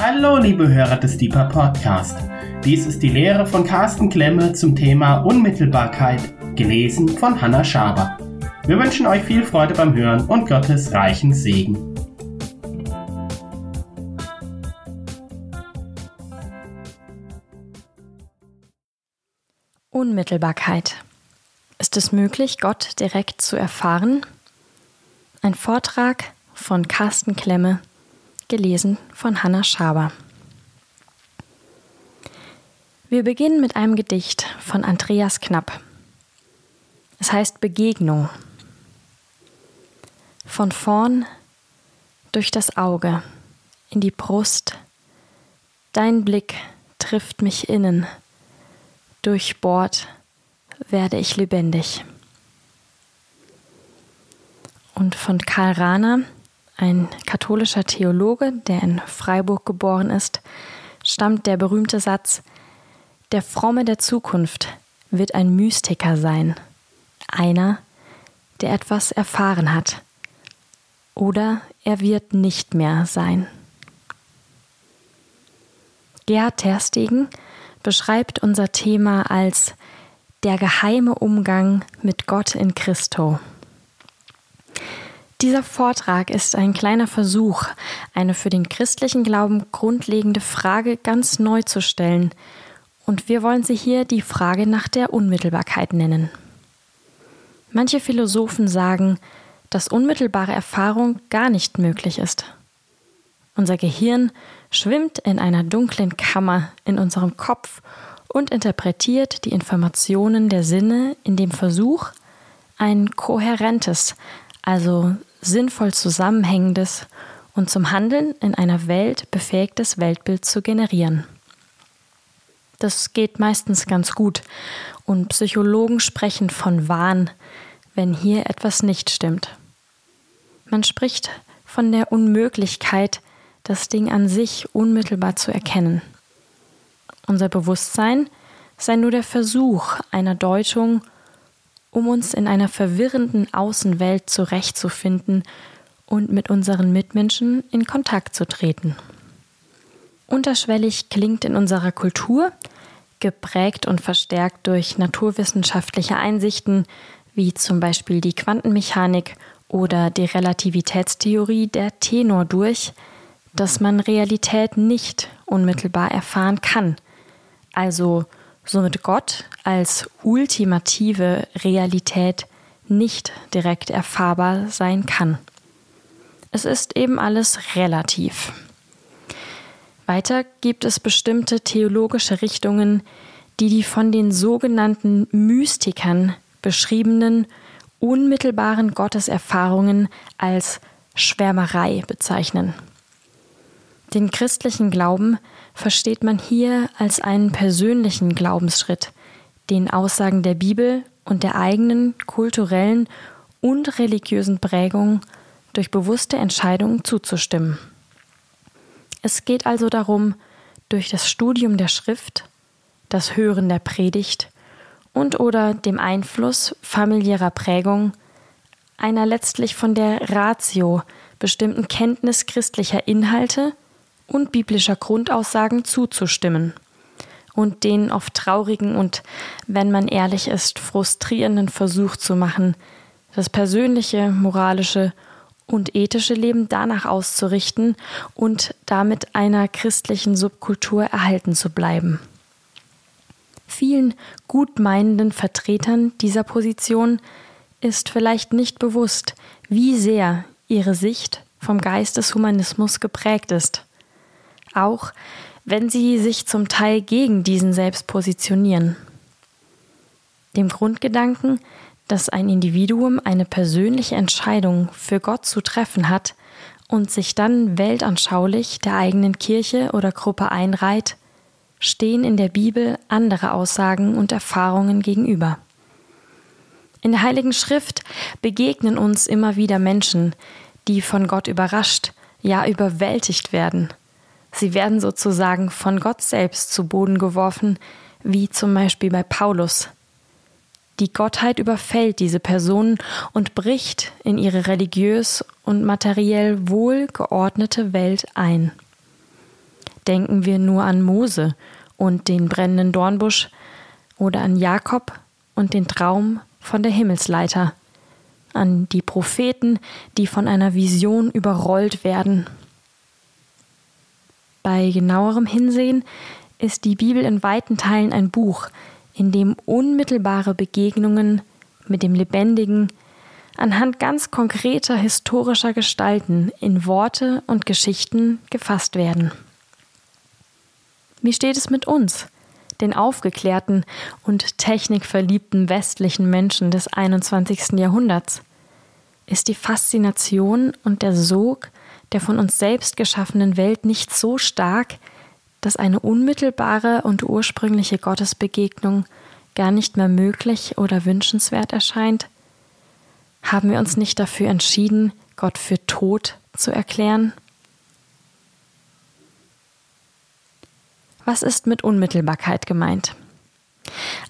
Hallo, liebe Hörer des Deeper Podcast. Dies ist die Lehre von Carsten Klemme zum Thema Unmittelbarkeit, gelesen von Hannah Schaber. Wir wünschen euch viel Freude beim Hören und Gottes reichen Segen. Unmittelbarkeit. Ist es möglich, Gott direkt zu erfahren? Ein Vortrag von Carsten Klemme gelesen von Hanna Schaber. Wir beginnen mit einem Gedicht von Andreas Knapp. Es heißt Begegnung. Von vorn durch das Auge in die Brust, dein Blick trifft mich innen, durchbohrt werde ich lebendig. Und von Karl Rahner ein katholischer Theologe, der in Freiburg geboren ist, stammt der berühmte Satz Der Fromme der Zukunft wird ein Mystiker sein, einer, der etwas erfahren hat, oder er wird nicht mehr sein. Gerhard Terstegen beschreibt unser Thema als der geheime Umgang mit Gott in Christo. Dieser Vortrag ist ein kleiner Versuch, eine für den christlichen Glauben grundlegende Frage ganz neu zu stellen, und wir wollen sie hier die Frage nach der Unmittelbarkeit nennen. Manche Philosophen sagen, dass unmittelbare Erfahrung gar nicht möglich ist. Unser Gehirn schwimmt in einer dunklen Kammer in unserem Kopf und interpretiert die Informationen der Sinne in dem Versuch, ein kohärentes, also sinnvoll zusammenhängendes und zum Handeln in einer Welt befähigtes Weltbild zu generieren. Das geht meistens ganz gut und Psychologen sprechen von Wahn, wenn hier etwas nicht stimmt. Man spricht von der Unmöglichkeit, das Ding an sich unmittelbar zu erkennen. Unser Bewusstsein sei nur der Versuch einer Deutung um uns in einer verwirrenden Außenwelt zurechtzufinden und mit unseren Mitmenschen in Kontakt zu treten. Unterschwellig klingt in unserer Kultur, geprägt und verstärkt durch naturwissenschaftliche Einsichten, wie zum Beispiel die Quantenmechanik oder die Relativitätstheorie, der Tenor durch, dass man Realität nicht unmittelbar erfahren kann, also somit Gott als ultimative Realität nicht direkt erfahrbar sein kann. Es ist eben alles relativ. Weiter gibt es bestimmte theologische Richtungen, die die von den sogenannten Mystikern beschriebenen unmittelbaren Gotteserfahrungen als Schwärmerei bezeichnen. Den christlichen Glauben versteht man hier als einen persönlichen Glaubensschritt, den Aussagen der Bibel und der eigenen kulturellen und religiösen Prägung durch bewusste Entscheidungen zuzustimmen. Es geht also darum, durch das Studium der Schrift, das Hören der Predigt und oder dem Einfluss familiärer Prägung, einer letztlich von der Ratio bestimmten Kenntnis christlicher Inhalte und biblischer Grundaussagen zuzustimmen und den oft traurigen und, wenn man ehrlich ist, frustrierenden Versuch zu machen, das persönliche, moralische und ethische Leben danach auszurichten und damit einer christlichen Subkultur erhalten zu bleiben. Vielen gutmeinenden Vertretern dieser Position ist vielleicht nicht bewusst, wie sehr ihre Sicht vom Geist des Humanismus geprägt ist auch wenn sie sich zum Teil gegen diesen selbst positionieren. Dem Grundgedanken, dass ein Individuum eine persönliche Entscheidung für Gott zu treffen hat und sich dann weltanschaulich der eigenen Kirche oder Gruppe einreiht, stehen in der Bibel andere Aussagen und Erfahrungen gegenüber. In der Heiligen Schrift begegnen uns immer wieder Menschen, die von Gott überrascht, ja überwältigt werden – Sie werden sozusagen von Gott selbst zu Boden geworfen, wie zum Beispiel bei Paulus. Die Gottheit überfällt diese Personen und bricht in ihre religiös und materiell wohl geordnete Welt ein. Denken wir nur an Mose und den brennenden Dornbusch oder an Jakob und den Traum von der Himmelsleiter, an die Propheten, die von einer Vision überrollt werden. Bei genauerem Hinsehen ist die Bibel in weiten Teilen ein Buch, in dem unmittelbare Begegnungen mit dem Lebendigen anhand ganz konkreter historischer Gestalten in Worte und Geschichten gefasst werden. Wie steht es mit uns, den aufgeklärten und technikverliebten westlichen Menschen des 21. Jahrhunderts? Ist die Faszination und der Sog der von uns selbst geschaffenen Welt nicht so stark, dass eine unmittelbare und ursprüngliche Gottesbegegnung gar nicht mehr möglich oder wünschenswert erscheint? Haben wir uns nicht dafür entschieden, Gott für tot zu erklären? Was ist mit Unmittelbarkeit gemeint?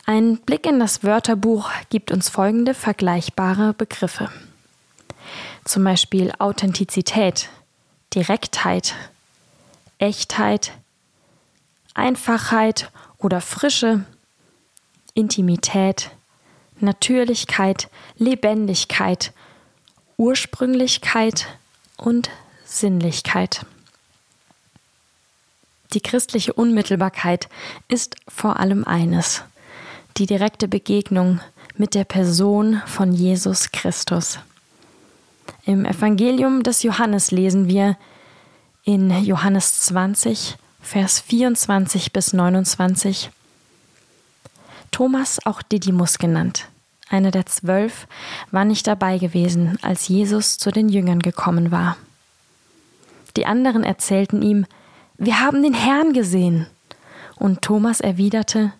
Ein Blick in das Wörterbuch gibt uns folgende vergleichbare Begriffe. Zum Beispiel Authentizität, Direktheit, Echtheit, Einfachheit oder Frische, Intimität, Natürlichkeit, Lebendigkeit, Ursprünglichkeit und Sinnlichkeit. Die christliche Unmittelbarkeit ist vor allem eines, die direkte Begegnung mit der Person von Jesus Christus. Im Evangelium des Johannes lesen wir in Johannes 20, Vers 24 bis 29. Thomas, auch Didymus genannt, einer der zwölf, war nicht dabei gewesen, als Jesus zu den Jüngern gekommen war. Die anderen erzählten ihm, wir haben den Herrn gesehen. Und Thomas erwiderte,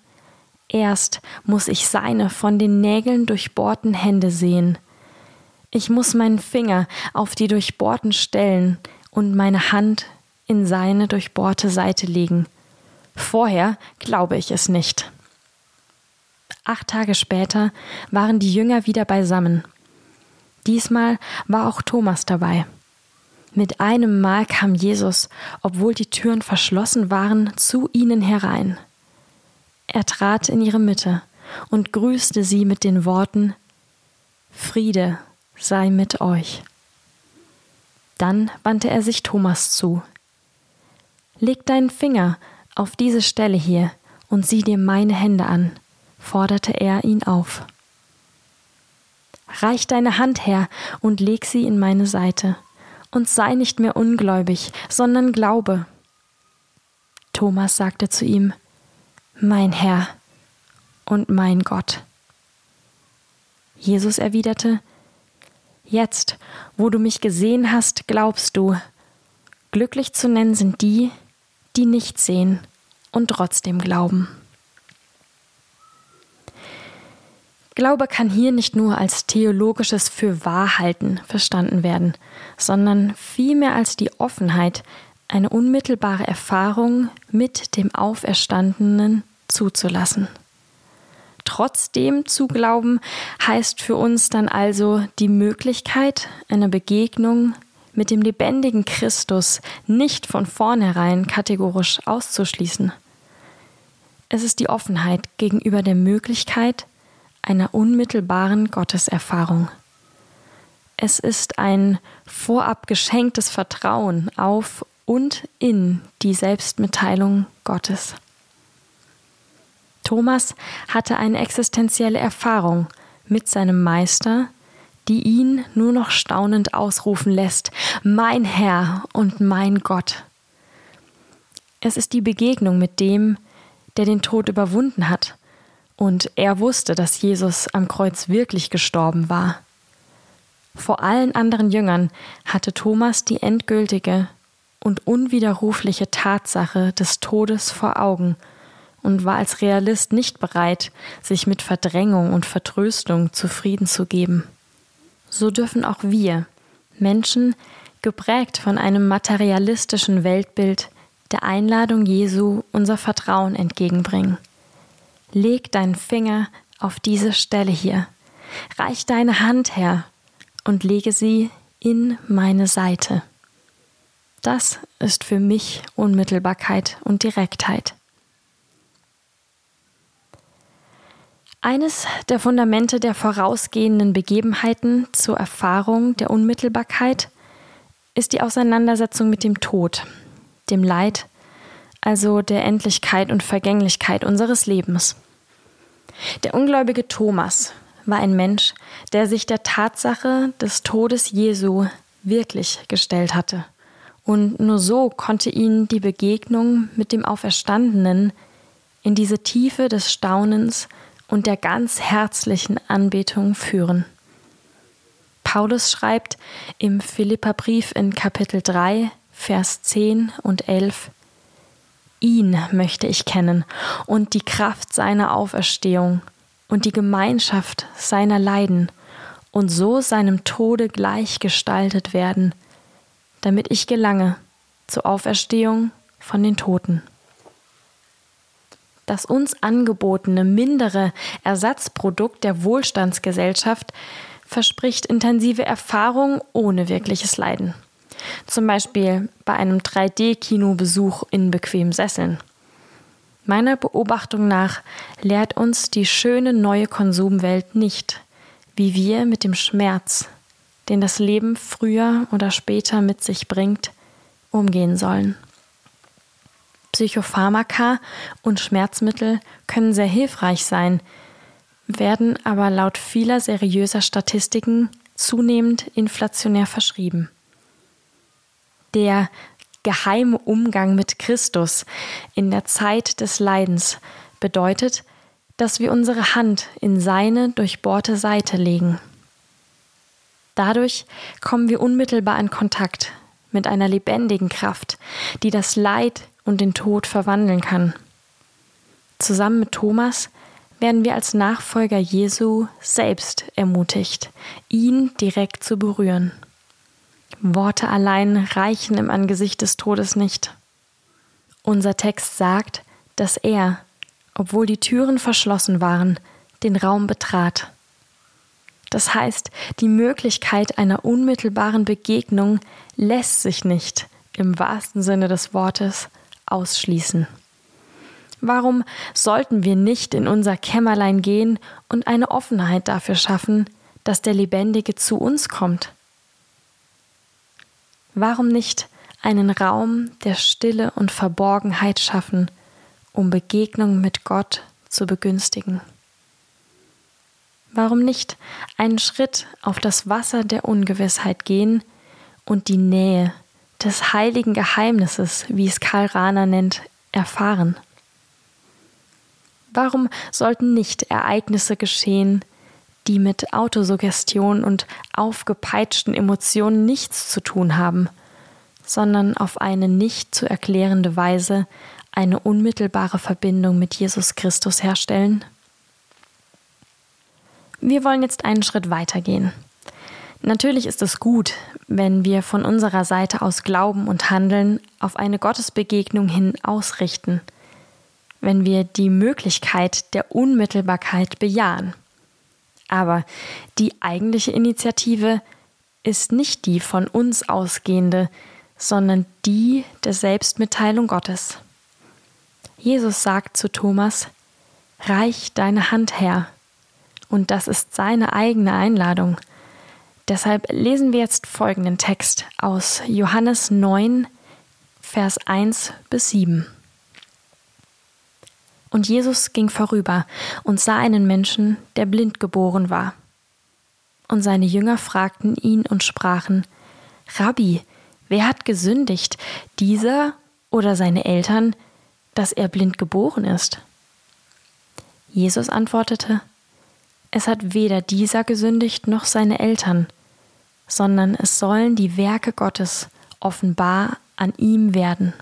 Erst muss ich seine von den Nägeln durchbohrten Hände sehen. Ich muss meinen Finger auf die durchbohrten Stellen und meine Hand in seine durchbohrte Seite legen. Vorher glaube ich es nicht. Acht Tage später waren die Jünger wieder beisammen. Diesmal war auch Thomas dabei. Mit einem Mal kam Jesus, obwohl die Türen verschlossen waren, zu ihnen herein. Er trat in ihre Mitte und grüßte sie mit den Worten Friede sei mit euch. Dann wandte er sich Thomas zu. Leg deinen Finger auf diese Stelle hier und sieh dir meine Hände an, forderte er ihn auf. Reich deine Hand her und leg sie in meine Seite und sei nicht mehr ungläubig, sondern glaube. Thomas sagte zu ihm, Mein Herr und mein Gott. Jesus erwiderte, Jetzt, wo du mich gesehen hast, glaubst du. Glücklich zu nennen sind die, die nicht sehen und trotzdem glauben. Glaube kann hier nicht nur als theologisches Fürwahrhalten verstanden werden, sondern vielmehr als die Offenheit, eine unmittelbare Erfahrung mit dem Auferstandenen zuzulassen. Trotzdem zu glauben heißt für uns dann also die Möglichkeit einer Begegnung mit dem lebendigen Christus nicht von vornherein kategorisch auszuschließen. Es ist die Offenheit gegenüber der Möglichkeit, einer unmittelbaren Gotteserfahrung. Es ist ein vorab geschenktes Vertrauen auf und in die Selbstmitteilung Gottes. Thomas hatte eine existenzielle Erfahrung mit seinem Meister, die ihn nur noch staunend ausrufen lässt, mein Herr und mein Gott. Es ist die Begegnung mit dem, der den Tod überwunden hat und er wusste, dass Jesus am Kreuz wirklich gestorben war. Vor allen anderen Jüngern hatte Thomas die endgültige und unwiderrufliche Tatsache des Todes vor Augen und war als Realist nicht bereit, sich mit Verdrängung und Vertröstung zufrieden zu geben. So dürfen auch wir, Menschen, geprägt von einem materialistischen Weltbild, der Einladung Jesu unser Vertrauen entgegenbringen. Leg deinen Finger auf diese Stelle hier. Reich deine Hand her und lege sie in meine Seite. Das ist für mich Unmittelbarkeit und Direktheit. Eines der Fundamente der vorausgehenden Begebenheiten zur Erfahrung der Unmittelbarkeit ist die Auseinandersetzung mit dem Tod, dem Leid, also der Endlichkeit und Vergänglichkeit unseres Lebens. Der ungläubige Thomas war ein Mensch, der sich der Tatsache des Todes Jesu wirklich gestellt hatte. Und nur so konnte ihn die Begegnung mit dem Auferstandenen in diese Tiefe des Staunens und der ganz herzlichen Anbetung führen. Paulus schreibt im Philipperbrief in Kapitel 3, Vers 10 und 11, Ihn möchte ich kennen und die Kraft seiner Auferstehung und die Gemeinschaft seiner Leiden und so seinem Tode gleichgestaltet werden, damit ich gelange zur Auferstehung von den Toten. Das uns angebotene mindere Ersatzprodukt der Wohlstandsgesellschaft verspricht intensive Erfahrung ohne wirkliches Leiden. Zum Beispiel bei einem 3D-Kinobesuch in bequemen Sesseln. Meiner Beobachtung nach lehrt uns die schöne neue Konsumwelt nicht, wie wir mit dem Schmerz, den das Leben früher oder später mit sich bringt, umgehen sollen. Psychopharmaka und Schmerzmittel können sehr hilfreich sein, werden aber laut vieler seriöser Statistiken zunehmend inflationär verschrieben. Der geheime Umgang mit Christus in der Zeit des Leidens bedeutet, dass wir unsere Hand in seine durchbohrte Seite legen. Dadurch kommen wir unmittelbar in Kontakt mit einer lebendigen Kraft, die das Leid und den Tod verwandeln kann. Zusammen mit Thomas werden wir als Nachfolger Jesu selbst ermutigt, ihn direkt zu berühren. Worte allein reichen im Angesicht des Todes nicht. Unser Text sagt, dass er, obwohl die Türen verschlossen waren, den Raum betrat. Das heißt, die Möglichkeit einer unmittelbaren Begegnung lässt sich nicht, im wahrsten Sinne des Wortes, ausschließen. Warum sollten wir nicht in unser Kämmerlein gehen und eine Offenheit dafür schaffen, dass der Lebendige zu uns kommt? Warum nicht einen Raum der Stille und Verborgenheit schaffen, um Begegnung mit Gott zu begünstigen? Warum nicht einen Schritt auf das Wasser der Ungewissheit gehen und die Nähe des heiligen Geheimnisses, wie es Karl Rahner nennt, erfahren? Warum sollten nicht Ereignisse geschehen, die mit Autosuggestion und aufgepeitschten Emotionen nichts zu tun haben, sondern auf eine nicht zu erklärende Weise eine unmittelbare Verbindung mit Jesus Christus herstellen? Wir wollen jetzt einen Schritt weitergehen. Natürlich ist es gut, wenn wir von unserer Seite aus Glauben und Handeln auf eine Gottesbegegnung hin ausrichten, wenn wir die Möglichkeit der Unmittelbarkeit bejahen. Aber die eigentliche Initiative ist nicht die von uns ausgehende, sondern die der Selbstmitteilung Gottes. Jesus sagt zu Thomas, Reich deine Hand her. Und das ist seine eigene Einladung. Deshalb lesen wir jetzt folgenden Text aus Johannes 9, Vers 1 bis 7. Und Jesus ging vorüber und sah einen Menschen, der blind geboren war. Und seine Jünger fragten ihn und sprachen, Rabbi, wer hat gesündigt, dieser oder seine Eltern, dass er blind geboren ist? Jesus antwortete, es hat weder dieser gesündigt noch seine Eltern, sondern es sollen die Werke Gottes offenbar an ihm werden.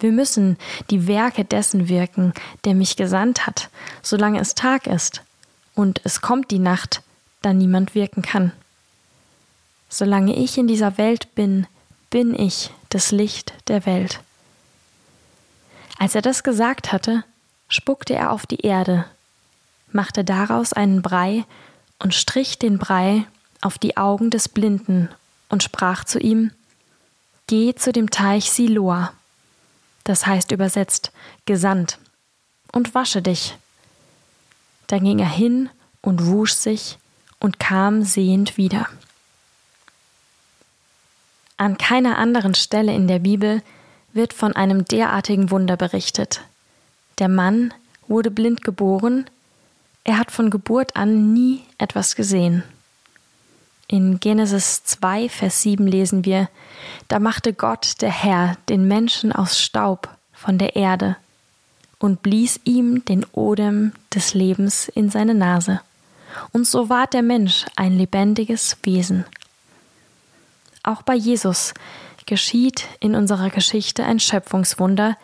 Wir müssen die Werke dessen wirken, der mich gesandt hat, solange es Tag ist, und es kommt die Nacht, da niemand wirken kann. Solange ich in dieser Welt bin, bin ich das Licht der Welt. Als er das gesagt hatte, spuckte er auf die Erde, machte daraus einen Brei und strich den Brei auf die Augen des Blinden und sprach zu ihm Geh zu dem Teich Siloa, das heißt übersetzt gesandt, und wasche dich. Da ging er hin und wusch sich und kam sehend wieder. An keiner anderen Stelle in der Bibel wird von einem derartigen Wunder berichtet. Der Mann wurde blind geboren, er hat von Geburt an nie etwas gesehen. In Genesis 2, Vers 7 lesen wir, da machte Gott, der Herr, den Menschen aus Staub von der Erde und blies ihm den Odem des Lebens in seine Nase. Und so ward der Mensch ein lebendiges Wesen. Auch bei Jesus geschieht in unserer Geschichte ein Schöpfungswunder,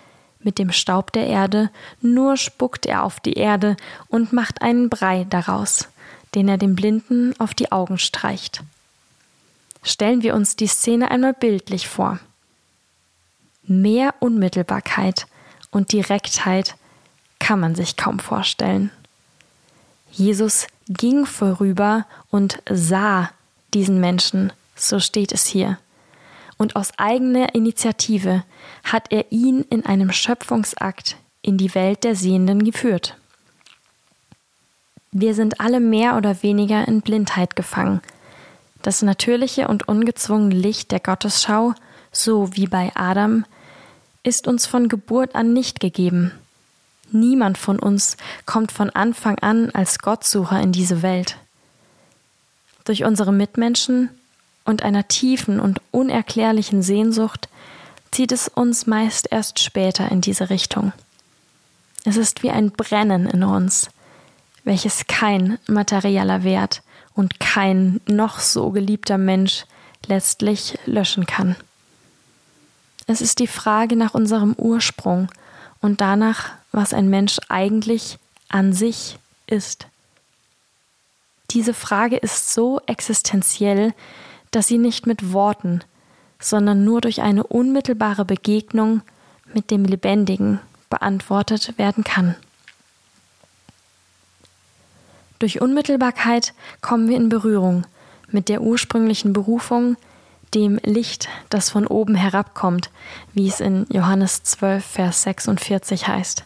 mit dem Staub der Erde, nur spuckt er auf die Erde und macht einen Brei daraus, den er dem Blinden auf die Augen streicht. Stellen wir uns die Szene einmal bildlich vor. Mehr Unmittelbarkeit und Direktheit kann man sich kaum vorstellen. Jesus ging vorüber und sah diesen Menschen, so steht es hier. Und aus eigener Initiative hat er ihn in einem Schöpfungsakt in die Welt der Sehenden geführt. Wir sind alle mehr oder weniger in Blindheit gefangen. Das natürliche und ungezwungene Licht der Gottesschau, so wie bei Adam, ist uns von Geburt an nicht gegeben. Niemand von uns kommt von Anfang an als Gottsucher in diese Welt. Durch unsere Mitmenschen und einer tiefen und unerklärlichen Sehnsucht zieht es uns meist erst später in diese Richtung. Es ist wie ein Brennen in uns, welches kein materieller Wert und kein noch so geliebter Mensch letztlich löschen kann. Es ist die Frage nach unserem Ursprung und danach, was ein Mensch eigentlich an sich ist. Diese Frage ist so existenziell, dass sie nicht mit Worten, sondern nur durch eine unmittelbare Begegnung mit dem Lebendigen beantwortet werden kann. Durch Unmittelbarkeit kommen wir in Berührung mit der ursprünglichen Berufung, dem Licht, das von oben herabkommt, wie es in Johannes 12, Vers 46 heißt.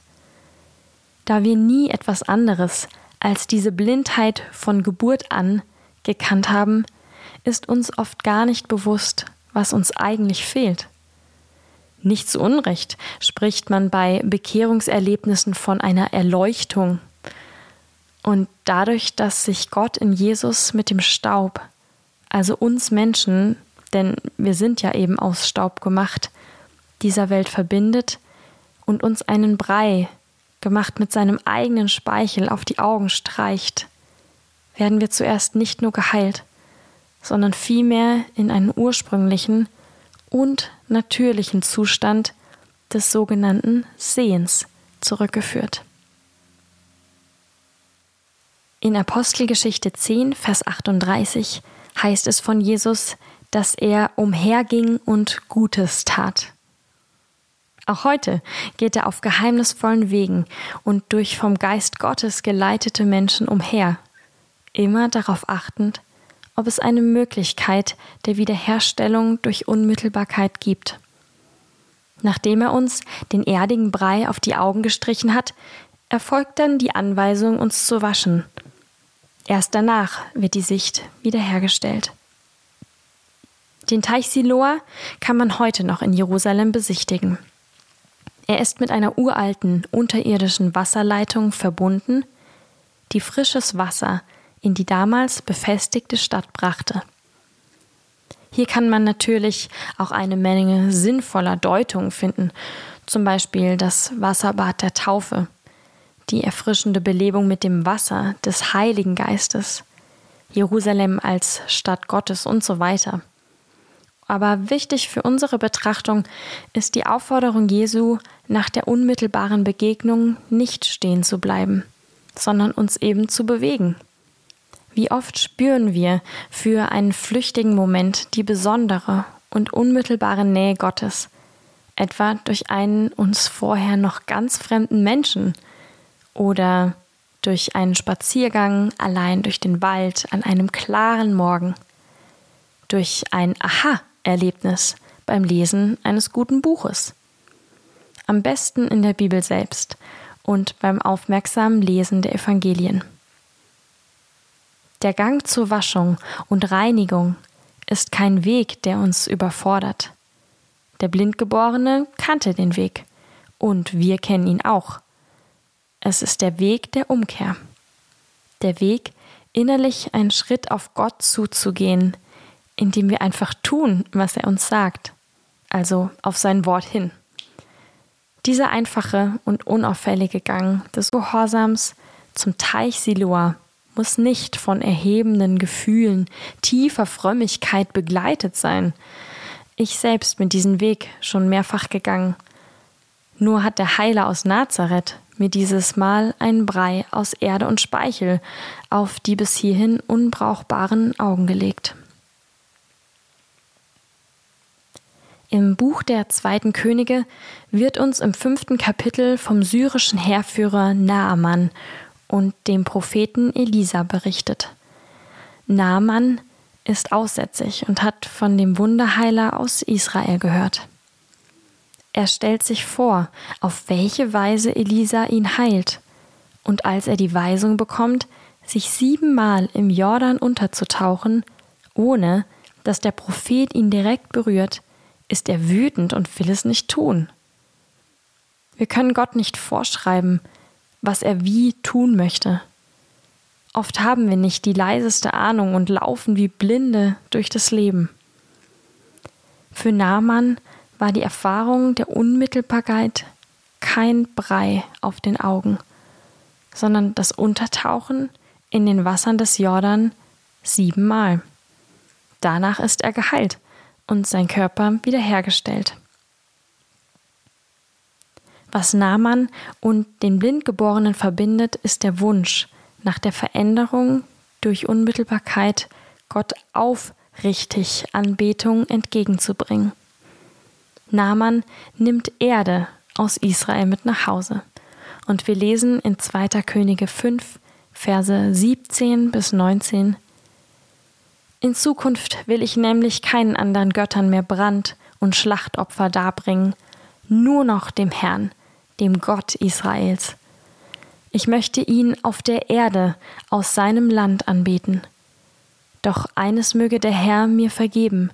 Da wir nie etwas anderes als diese Blindheit von Geburt an gekannt haben, ist uns oft gar nicht bewusst, was uns eigentlich fehlt. Nicht zu Unrecht spricht man bei Bekehrungserlebnissen von einer Erleuchtung. Und dadurch, dass sich Gott in Jesus mit dem Staub, also uns Menschen, denn wir sind ja eben aus Staub gemacht, dieser Welt verbindet und uns einen Brei, gemacht mit seinem eigenen Speichel, auf die Augen streicht, werden wir zuerst nicht nur geheilt, sondern vielmehr in einen ursprünglichen und natürlichen Zustand des sogenannten Sehens zurückgeführt. In Apostelgeschichte 10, Vers 38 heißt es von Jesus, dass er umherging und Gutes tat. Auch heute geht er auf geheimnisvollen Wegen und durch vom Geist Gottes geleitete Menschen umher, immer darauf achtend, ob es eine Möglichkeit der Wiederherstellung durch Unmittelbarkeit gibt. Nachdem er uns den erdigen Brei auf die Augen gestrichen hat, erfolgt dann die Anweisung, uns zu waschen. Erst danach wird die Sicht wiederhergestellt. Den Teich Siloa kann man heute noch in Jerusalem besichtigen. Er ist mit einer uralten unterirdischen Wasserleitung verbunden, die frisches Wasser in die damals befestigte Stadt brachte. Hier kann man natürlich auch eine Menge sinnvoller Deutungen finden, zum Beispiel das Wasserbad der Taufe, die erfrischende Belebung mit dem Wasser des Heiligen Geistes, Jerusalem als Stadt Gottes und so weiter. Aber wichtig für unsere Betrachtung ist die Aufforderung Jesu, nach der unmittelbaren Begegnung nicht stehen zu bleiben, sondern uns eben zu bewegen. Wie oft spüren wir für einen flüchtigen Moment die besondere und unmittelbare Nähe Gottes, etwa durch einen uns vorher noch ganz fremden Menschen oder durch einen Spaziergang allein durch den Wald an einem klaren Morgen, durch ein Aha-Erlebnis beim Lesen eines guten Buches. Am besten in der Bibel selbst und beim aufmerksamen Lesen der Evangelien. Der Gang zur Waschung und Reinigung ist kein Weg, der uns überfordert. Der Blindgeborene kannte den Weg und wir kennen ihn auch. Es ist der Weg der Umkehr. Der Weg, innerlich einen Schritt auf Gott zuzugehen, indem wir einfach tun, was er uns sagt, also auf sein Wort hin. Dieser einfache und unauffällige Gang des Gehorsams zum Teich Siloa muss nicht von erhebenden Gefühlen, tiefer Frömmigkeit begleitet sein. Ich selbst bin diesen Weg schon mehrfach gegangen. Nur hat der Heiler aus Nazareth mir dieses Mal einen Brei aus Erde und Speichel auf die bis hierhin unbrauchbaren Augen gelegt. Im Buch der zweiten Könige wird uns im fünften Kapitel vom syrischen Heerführer Naaman und dem Propheten Elisa berichtet. Naaman ist aussätzig und hat von dem Wunderheiler aus Israel gehört. Er stellt sich vor, auf welche Weise Elisa ihn heilt, und als er die Weisung bekommt, sich siebenmal im Jordan unterzutauchen, ohne dass der Prophet ihn direkt berührt, ist er wütend und will es nicht tun. Wir können Gott nicht vorschreiben, was er wie tun möchte. Oft haben wir nicht die leiseste Ahnung und laufen wie Blinde durch das Leben. Für Naaman war die Erfahrung der Unmittelbarkeit kein Brei auf den Augen, sondern das Untertauchen in den Wassern des Jordan siebenmal. Danach ist er geheilt und sein Körper wiederhergestellt. Was Naaman und den Blindgeborenen verbindet, ist der Wunsch nach der Veränderung durch Unmittelbarkeit Gott aufrichtig Anbetung entgegenzubringen. Naaman nimmt Erde aus Israel mit nach Hause. Und wir lesen in 2. Könige 5, Verse 17 bis 19. In Zukunft will ich nämlich keinen anderen Göttern mehr Brand und Schlachtopfer darbringen, nur noch dem Herrn, dem Gott Israels. Ich möchte ihn auf der Erde aus seinem Land anbeten. Doch eines möge der Herr mir vergeben.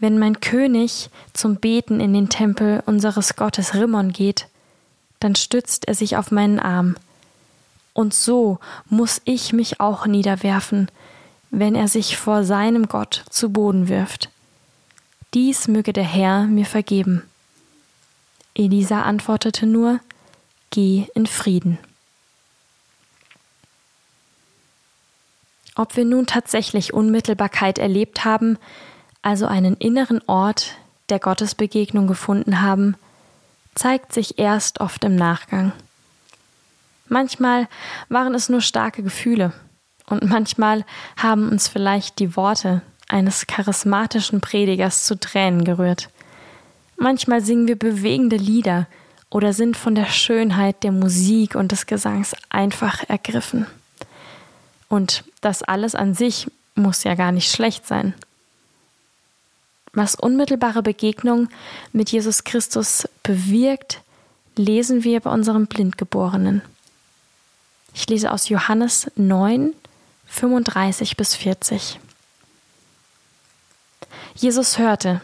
Wenn mein König zum Beten in den Tempel unseres Gottes Rimmon geht, dann stützt er sich auf meinen Arm. Und so muss ich mich auch niederwerfen, wenn er sich vor seinem Gott zu Boden wirft. Dies möge der Herr mir vergeben. Elisa antwortete nur, Geh in Frieden. Ob wir nun tatsächlich Unmittelbarkeit erlebt haben, also einen inneren Ort der Gottesbegegnung gefunden haben, zeigt sich erst oft im Nachgang. Manchmal waren es nur starke Gefühle und manchmal haben uns vielleicht die Worte eines charismatischen Predigers zu Tränen gerührt. Manchmal singen wir bewegende Lieder oder sind von der Schönheit der Musik und des Gesangs einfach ergriffen. Und das alles an sich muss ja gar nicht schlecht sein. Was unmittelbare Begegnung mit Jesus Christus bewirkt, lesen wir bei unserem Blindgeborenen. Ich lese aus Johannes 9, 35 bis 40. Jesus hörte,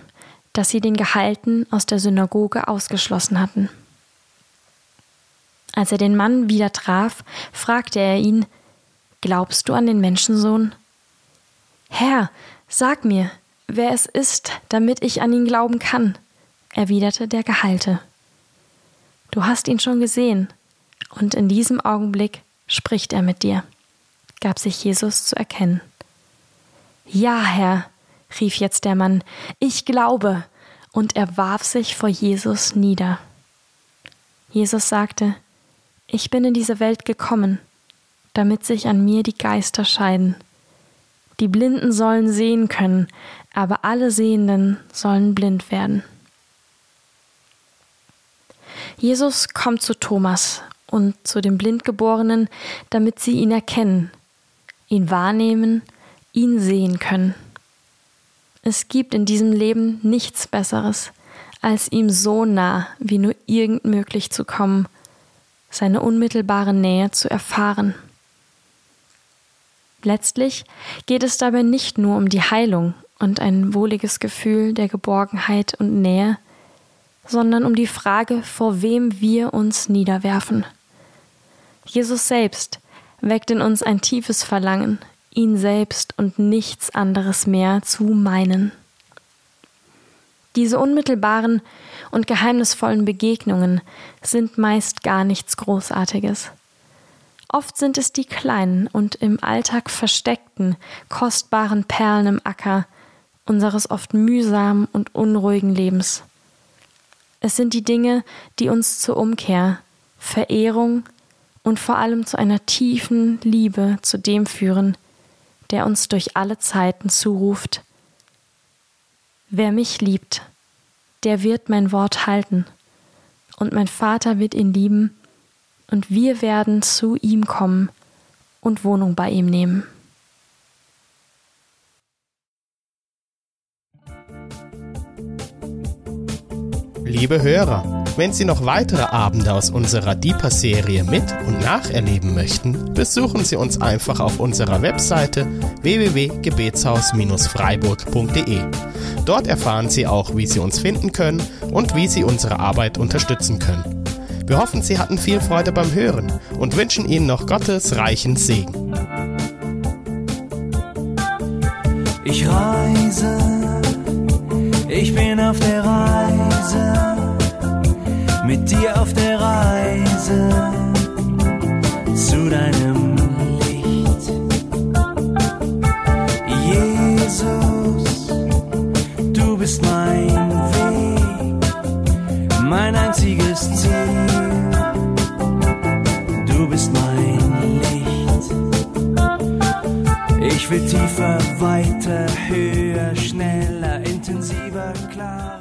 dass sie den Gehalten aus der Synagoge ausgeschlossen hatten. Als er den Mann wieder traf, fragte er ihn, Glaubst du an den Menschensohn? Herr, sag mir, wer es ist, damit ich an ihn glauben kann, erwiderte der Gehalte. Du hast ihn schon gesehen, und in diesem Augenblick spricht er mit dir, gab sich Jesus zu erkennen. Ja, Herr, rief jetzt der Mann, ich glaube, und er warf sich vor Jesus nieder. Jesus sagte, ich bin in diese Welt gekommen, damit sich an mir die Geister scheiden. Die Blinden sollen sehen können, aber alle Sehenden sollen blind werden. Jesus kommt zu Thomas und zu den Blindgeborenen, damit sie ihn erkennen, ihn wahrnehmen, ihn sehen können. Es gibt in diesem Leben nichts Besseres, als ihm so nah wie nur irgend möglich zu kommen, seine unmittelbare Nähe zu erfahren. Letztlich geht es dabei nicht nur um die Heilung und ein wohliges Gefühl der Geborgenheit und Nähe, sondern um die Frage, vor wem wir uns niederwerfen. Jesus selbst weckt in uns ein tiefes Verlangen, ihn selbst und nichts anderes mehr zu meinen. Diese unmittelbaren und geheimnisvollen Begegnungen sind meist gar nichts Großartiges. Oft sind es die kleinen und im Alltag versteckten, kostbaren Perlen im Acker unseres oft mühsamen und unruhigen Lebens. Es sind die Dinge, die uns zur Umkehr, Verehrung und vor allem zu einer tiefen Liebe zu dem führen, der uns durch alle Zeiten zuruft. Wer mich liebt, der wird mein Wort halten, und mein Vater wird ihn lieben, und wir werden zu ihm kommen und Wohnung bei ihm nehmen. Liebe Hörer, wenn Sie noch weitere Abende aus unserer Deeper-Serie mit und nacherleben möchten, besuchen Sie uns einfach auf unserer Webseite www.gebetshaus-freiburg.de. Dort erfahren Sie auch, wie Sie uns finden können und wie Sie unsere Arbeit unterstützen können. Wir hoffen, Sie hatten viel Freude beim Hören und wünschen Ihnen noch Gottes reichen Segen. Ich reise, ich bin auf der Reise mit dir auf der Reise Ich will tiefer, weiter, höher, schneller, intensiver, klarer.